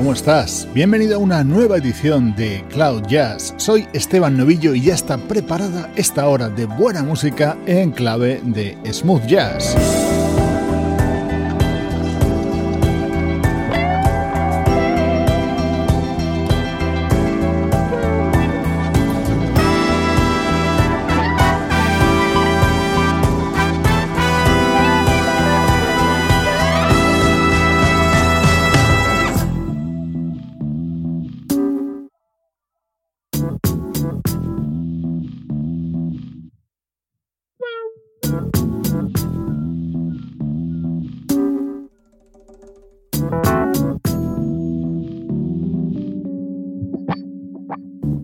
¿Cómo estás? Bienvenido a una nueva edición de Cloud Jazz. Soy Esteban Novillo y ya está preparada esta hora de buena música en clave de smooth jazz.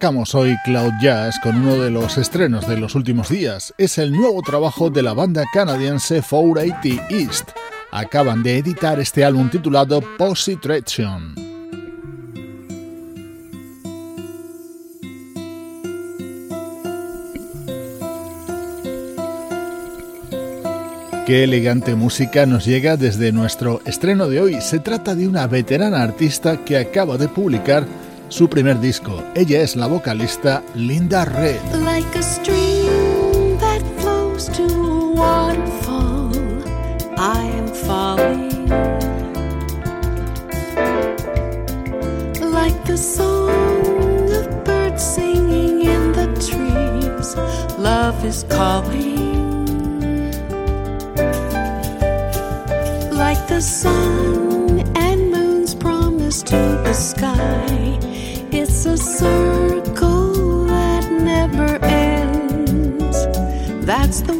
arrancamos hoy Cloud Jazz con uno de los estrenos de los últimos días. Es el nuevo trabajo de la banda canadiense 480 East. Acaban de editar este álbum titulado Positration. Qué elegante música nos llega desde nuestro estreno de hoy. Se trata de una veterana artista que acaba de publicar su primer disco. Ella es la vocalista Linda Red. Like a stream that flows to a waterfall, I am falling. Like the song of birds singing in the trees, love is calling. Like the sun and moon's promise to the sky circle that never ends. That's the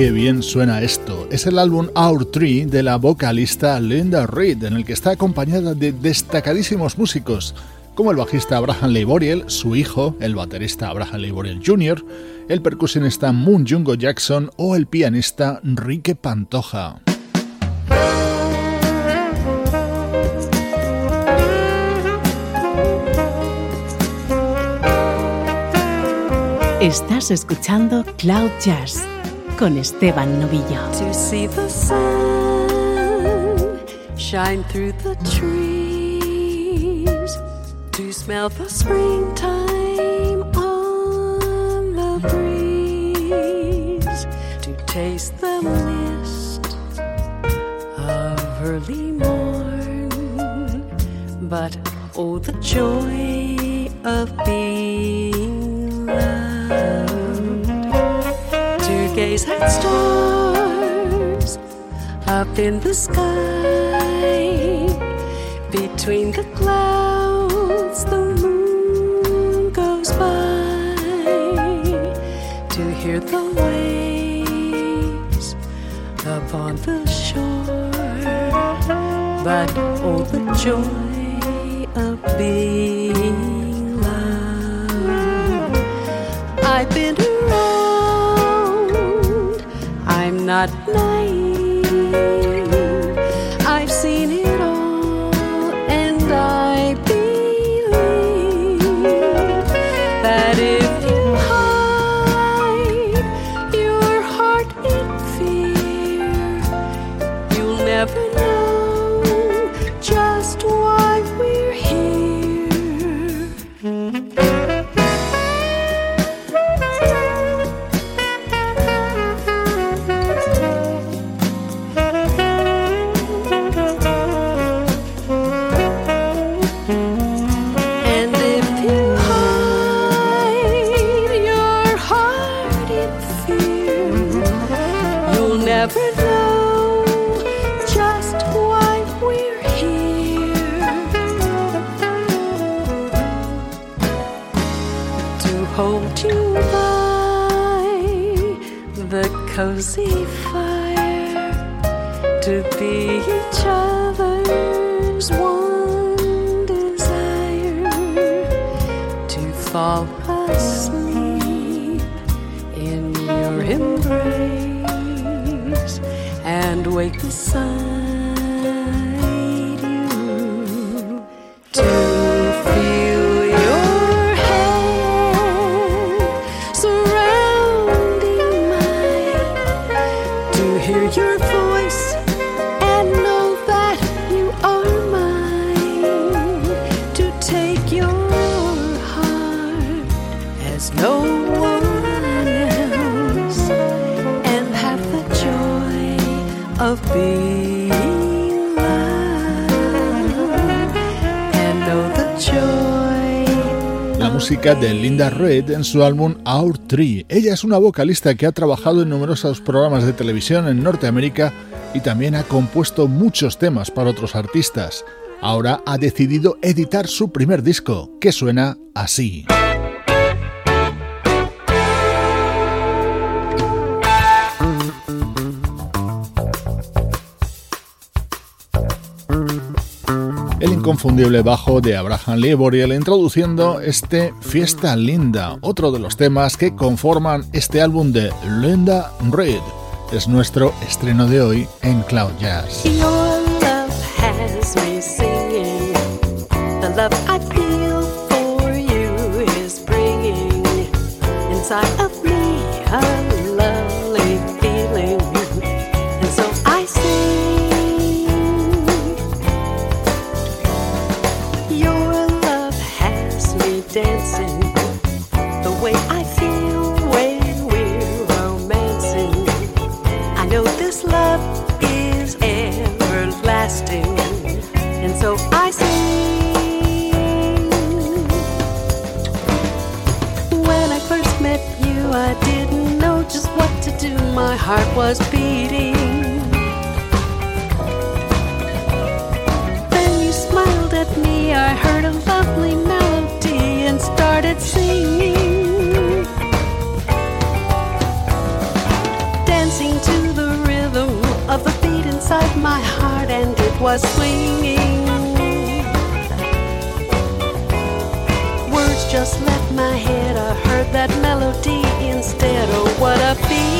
Qué bien suena esto. Es el álbum Our Tree de la vocalista Linda Reed, en el que está acompañada de destacadísimos músicos, como el bajista Abraham Leiboriel, su hijo, el baterista Abraham Leiboriel Jr., el percusionista Moon Jungo Jackson o el pianista Enrique Pantoja. Estás escuchando Cloud Jazz con Esteban Novillo. To see the sun shine through the trees, to smell the springtime on the breeze, to taste the mist of early morn. But oh, the joy of being at stars up in the sky. Between the clouds, the moon goes by. To hear the waves upon the shore. But oh, the joy of being not nice. Be each other's one desire to fall asleep in your embrace and wake beside de Linda Reed en su álbum Our Tree. Ella es una vocalista que ha trabajado en numerosos programas de televisión en Norteamérica y también ha compuesto muchos temas para otros artistas. Ahora ha decidido editar su primer disco, que suena así. Inconfundible bajo de Abraham Leiboriel introduciendo este Fiesta Linda, otro de los temas que conforman este álbum de Linda Reed. Es nuestro estreno de hoy en Cloud Jazz. Your love has my heart was beating. Then you smiled at me, I heard a lovely melody and started singing. Dancing to the rhythm of the beat inside my heart, and it was swinging. Words just left my head, I heard that melody instead. Oh, what a beat!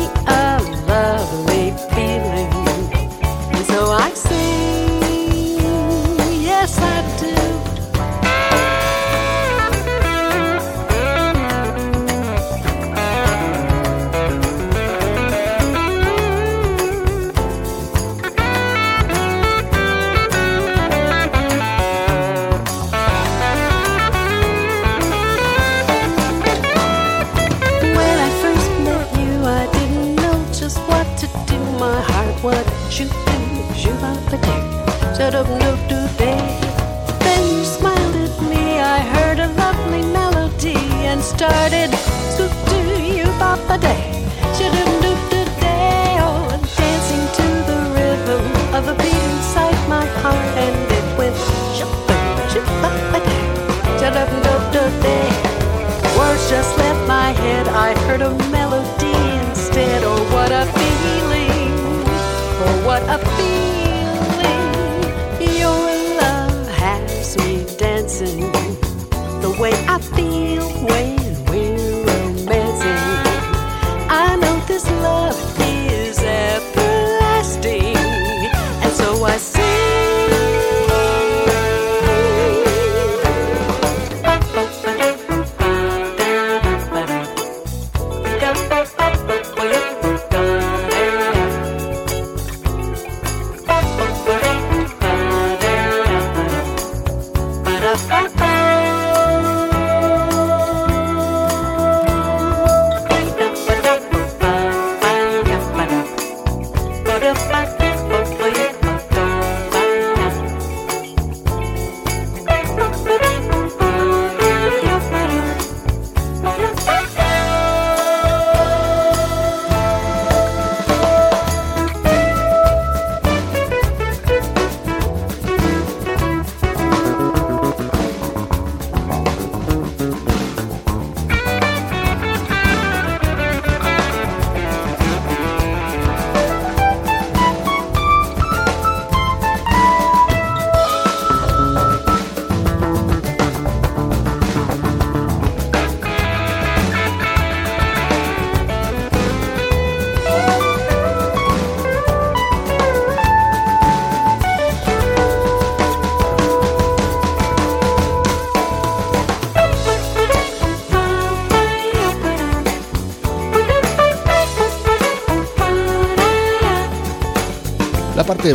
shut up no do day. Then you smiled at me, I heard a lovely melody and started to do you bop a day, oh, dancing to the rhythm of a beat inside my heart, and it went shoot up a day, day. Words just left my head. I heard a melody instead. Oh, what a feeling! Oh, what a feeling!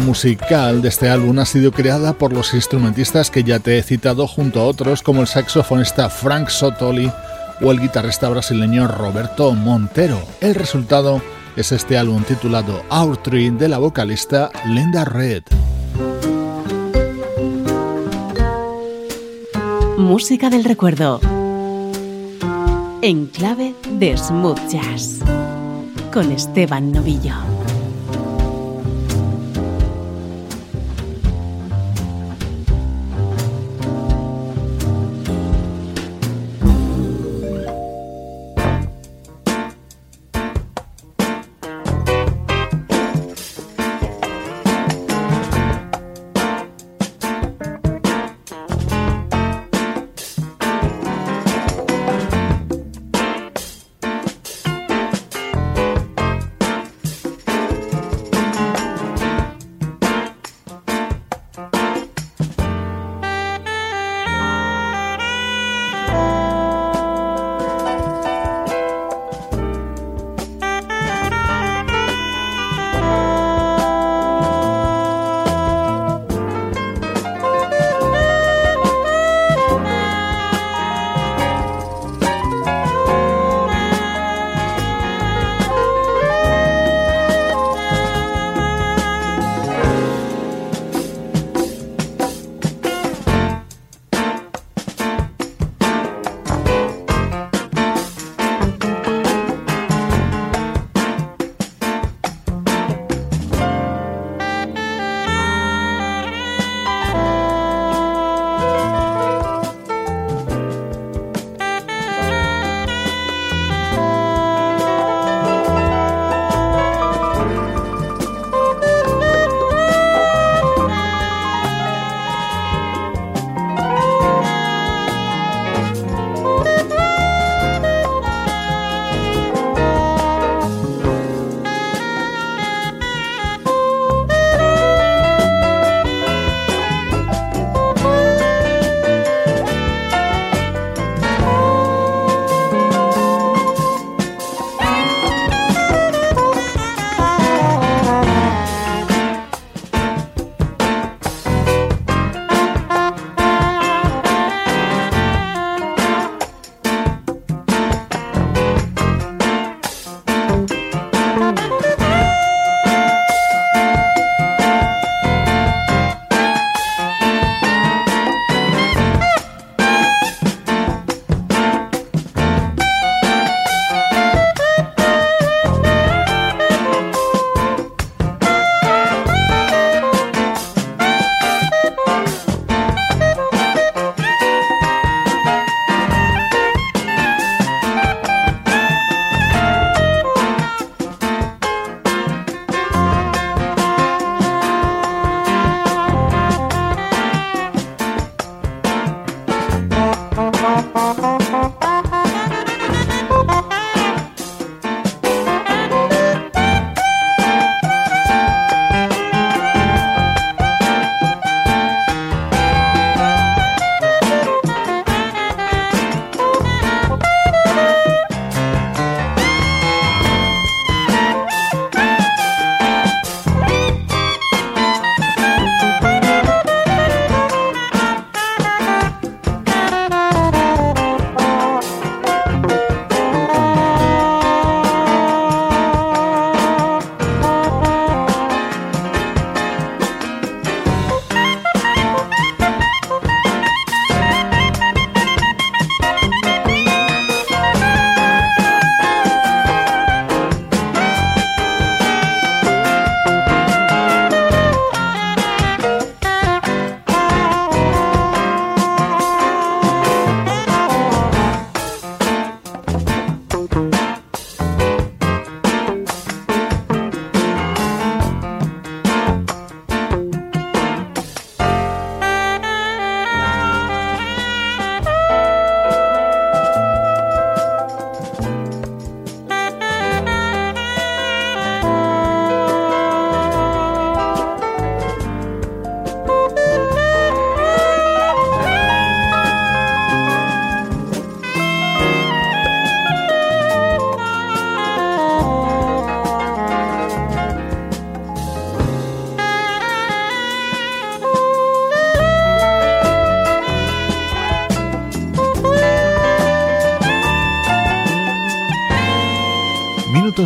Musical de este álbum ha sido creada por los instrumentistas que ya te he citado junto a otros como el saxofonista Frank Sotoli o el guitarrista brasileño Roberto Montero. El resultado es este álbum titulado Our Tree de la vocalista Linda Red. Música del recuerdo. En clave de smooth jazz. Con Esteban Novillo.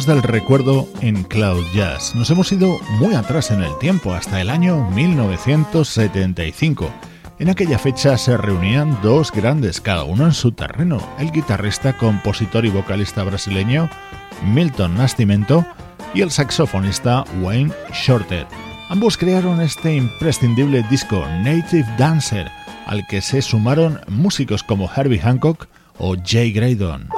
Del recuerdo en Cloud Jazz. Nos hemos ido muy atrás en el tiempo, hasta el año 1975. En aquella fecha se reunían dos grandes, cada uno en su terreno, el guitarrista, compositor y vocalista brasileño Milton Nascimento y el saxofonista Wayne Shorter. Ambos crearon este imprescindible disco Native Dancer, al que se sumaron músicos como Herbie Hancock o Jay Graydon.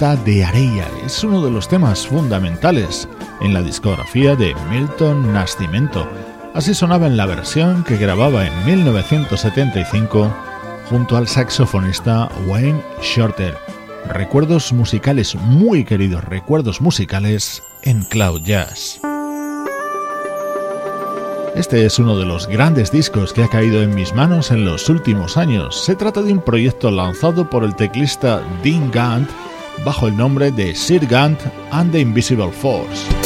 De Areia. Es uno de los temas fundamentales en la discografía de Milton Nascimento. Así sonaba en la versión que grababa en 1975 junto al saxofonista Wayne Shorter. Recuerdos musicales, muy queridos recuerdos musicales en Cloud Jazz. Este es uno de los grandes discos que ha caído en mis manos en los últimos años. Se trata de un proyecto lanzado por el teclista Dean Gant bajo el nombre de Sir Gant and the Invisible Force.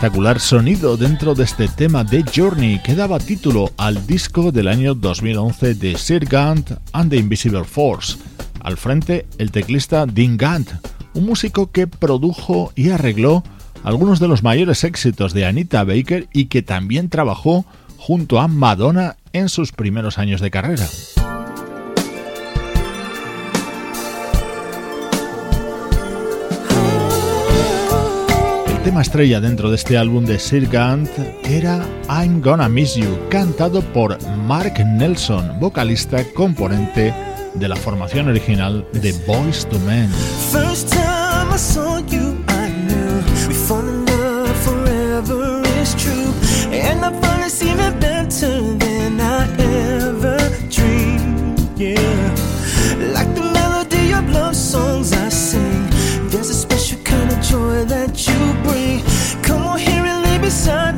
Espectacular sonido dentro de este tema de Journey que daba título al disco del año 2011 de Sir Gant and the Invisible Force. Al frente, el teclista Dean Gant, un músico que produjo y arregló algunos de los mayores éxitos de Anita Baker y que también trabajó junto a Madonna en sus primeros años de carrera. Tema estrella dentro de este álbum de Sir Gant era I'm Gonna Miss You, cantado por Mark Nelson, vocalista componente de la formación original de Boys to Men. sun.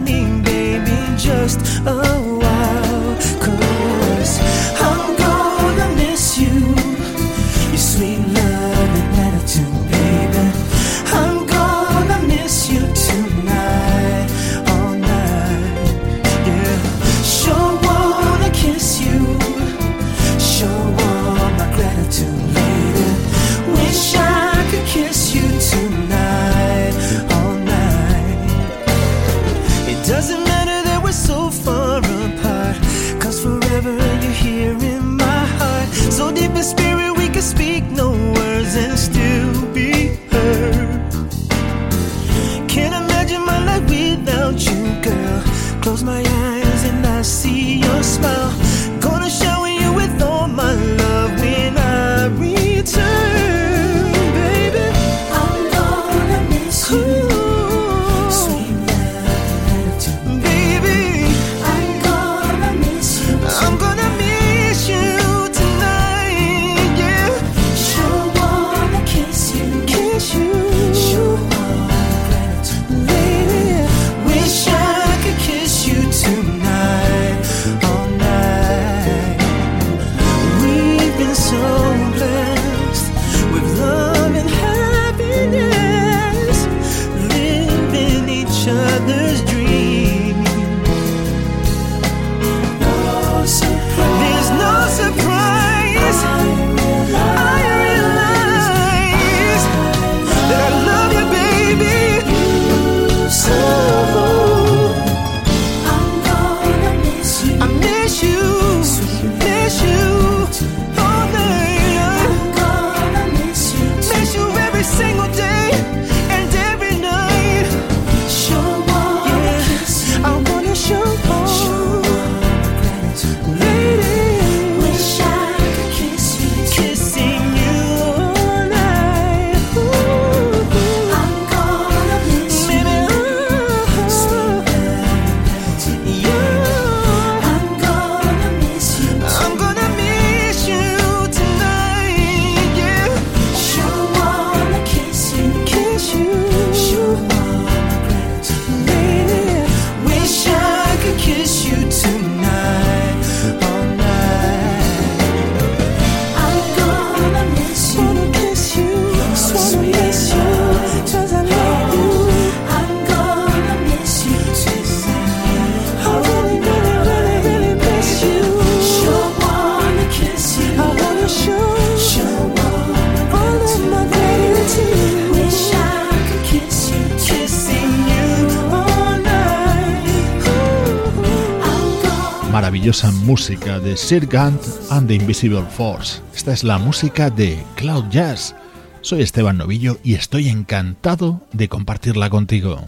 Música de Sir Gant and the Invisible Force. Esta es la música de Cloud Jazz. Soy Esteban Novillo y estoy encantado de compartirla contigo.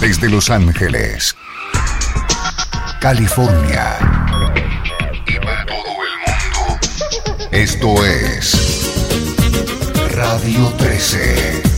Desde Los Ángeles, California y para todo el mundo. Esto es Radio 13.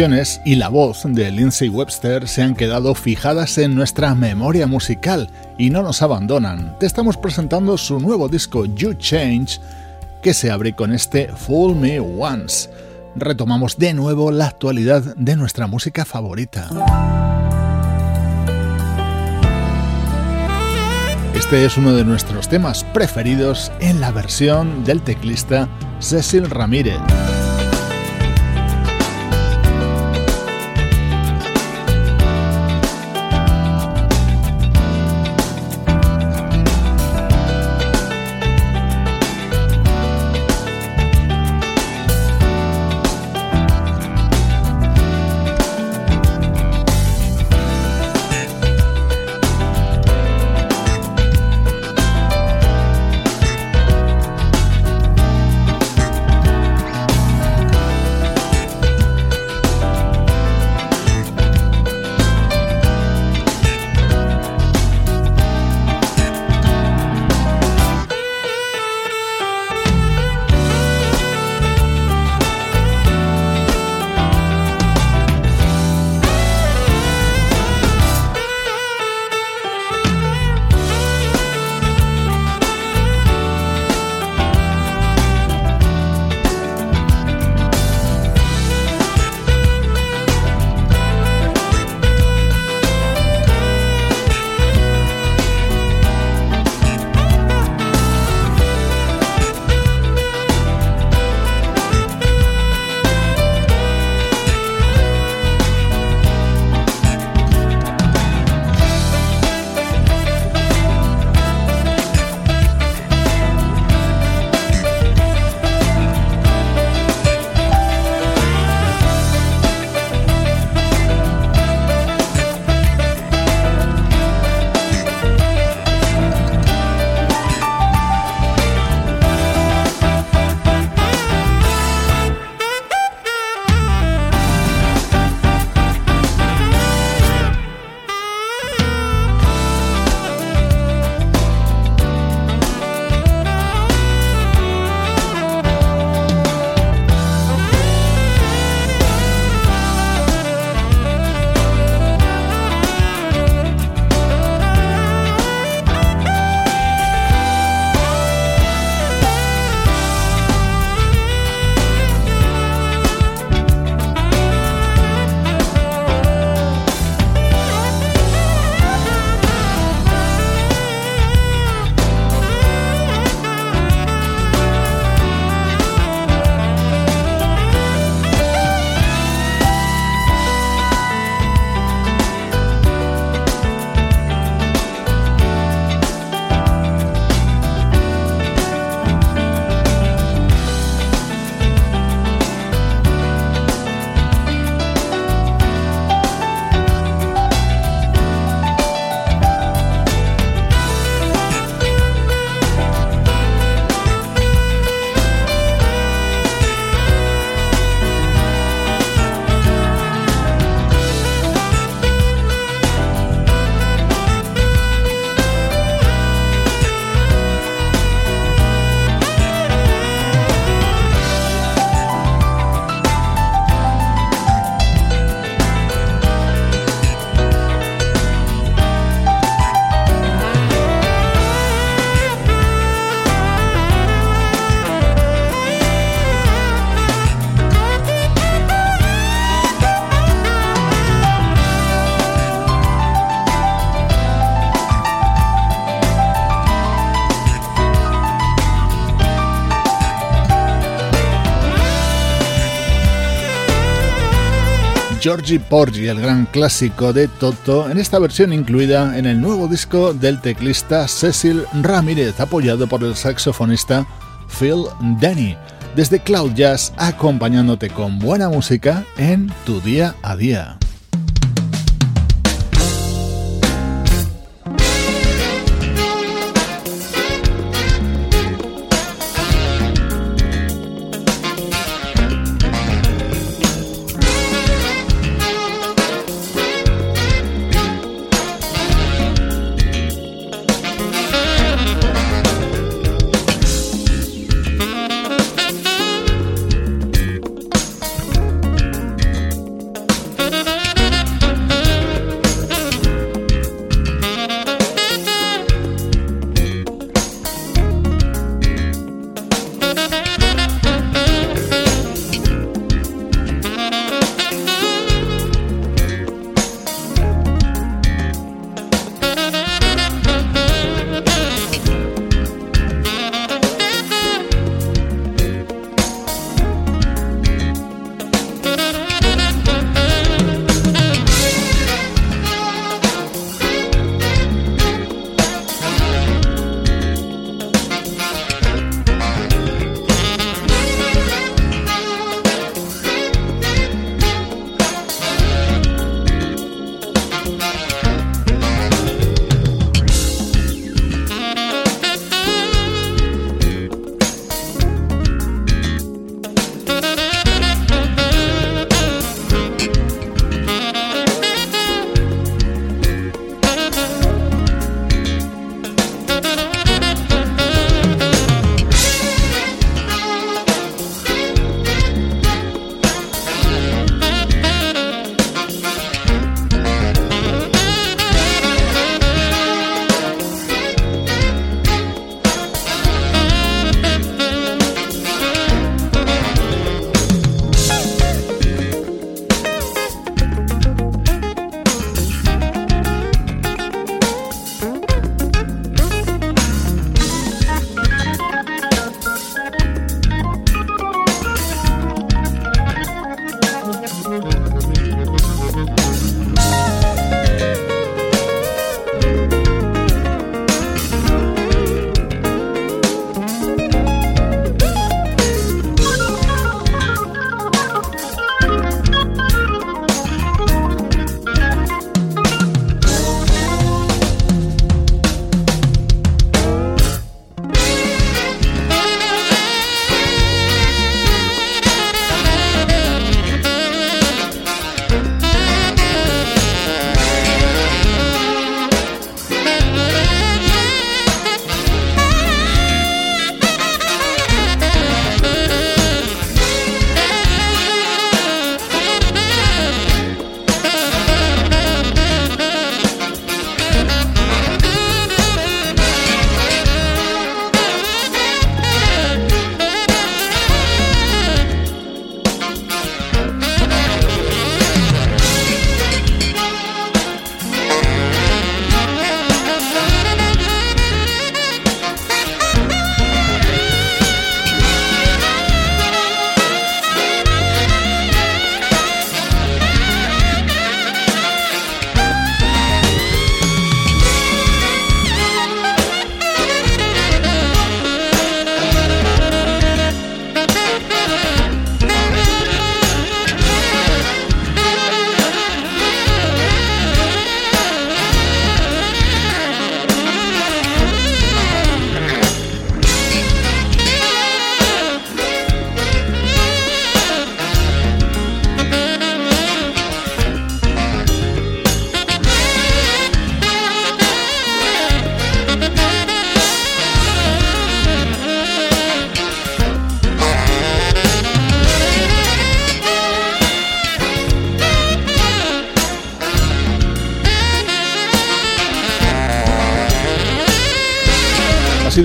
Canciones y la voz de Lindsay Webster se han quedado fijadas en nuestra memoria musical y no nos abandonan. Te estamos presentando su nuevo disco You Change, que se abre con este Fool Me Once. Retomamos de nuevo la actualidad de nuestra música favorita. Este es uno de nuestros temas preferidos en la versión del teclista Cecil Ramírez. Georgie Porgy, el gran clásico de Toto, en esta versión incluida en el nuevo disco del teclista Cecil Ramírez, apoyado por el saxofonista Phil Denny, desde Cloud Jazz acompañándote con buena música en tu día a día.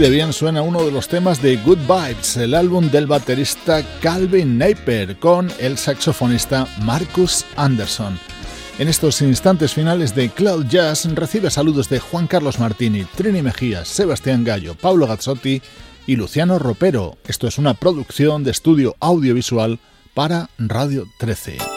De bien suena uno de los temas de Good Vibes, el álbum del baterista Calvin Napier con el saxofonista Marcus Anderson. En estos instantes finales de Cloud Jazz recibe saludos de Juan Carlos Martini, Trini Mejías, Sebastián Gallo, Pablo Gazzotti y Luciano Ropero. Esto es una producción de estudio audiovisual para Radio 13.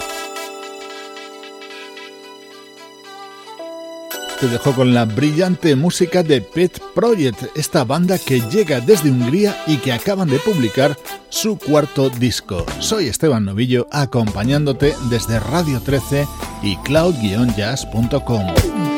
Te dejo con la brillante música de Pet Project, esta banda que llega desde Hungría y que acaban de publicar su cuarto disco. Soy Esteban Novillo acompañándote desde Radio 13 y cloud-jazz.com.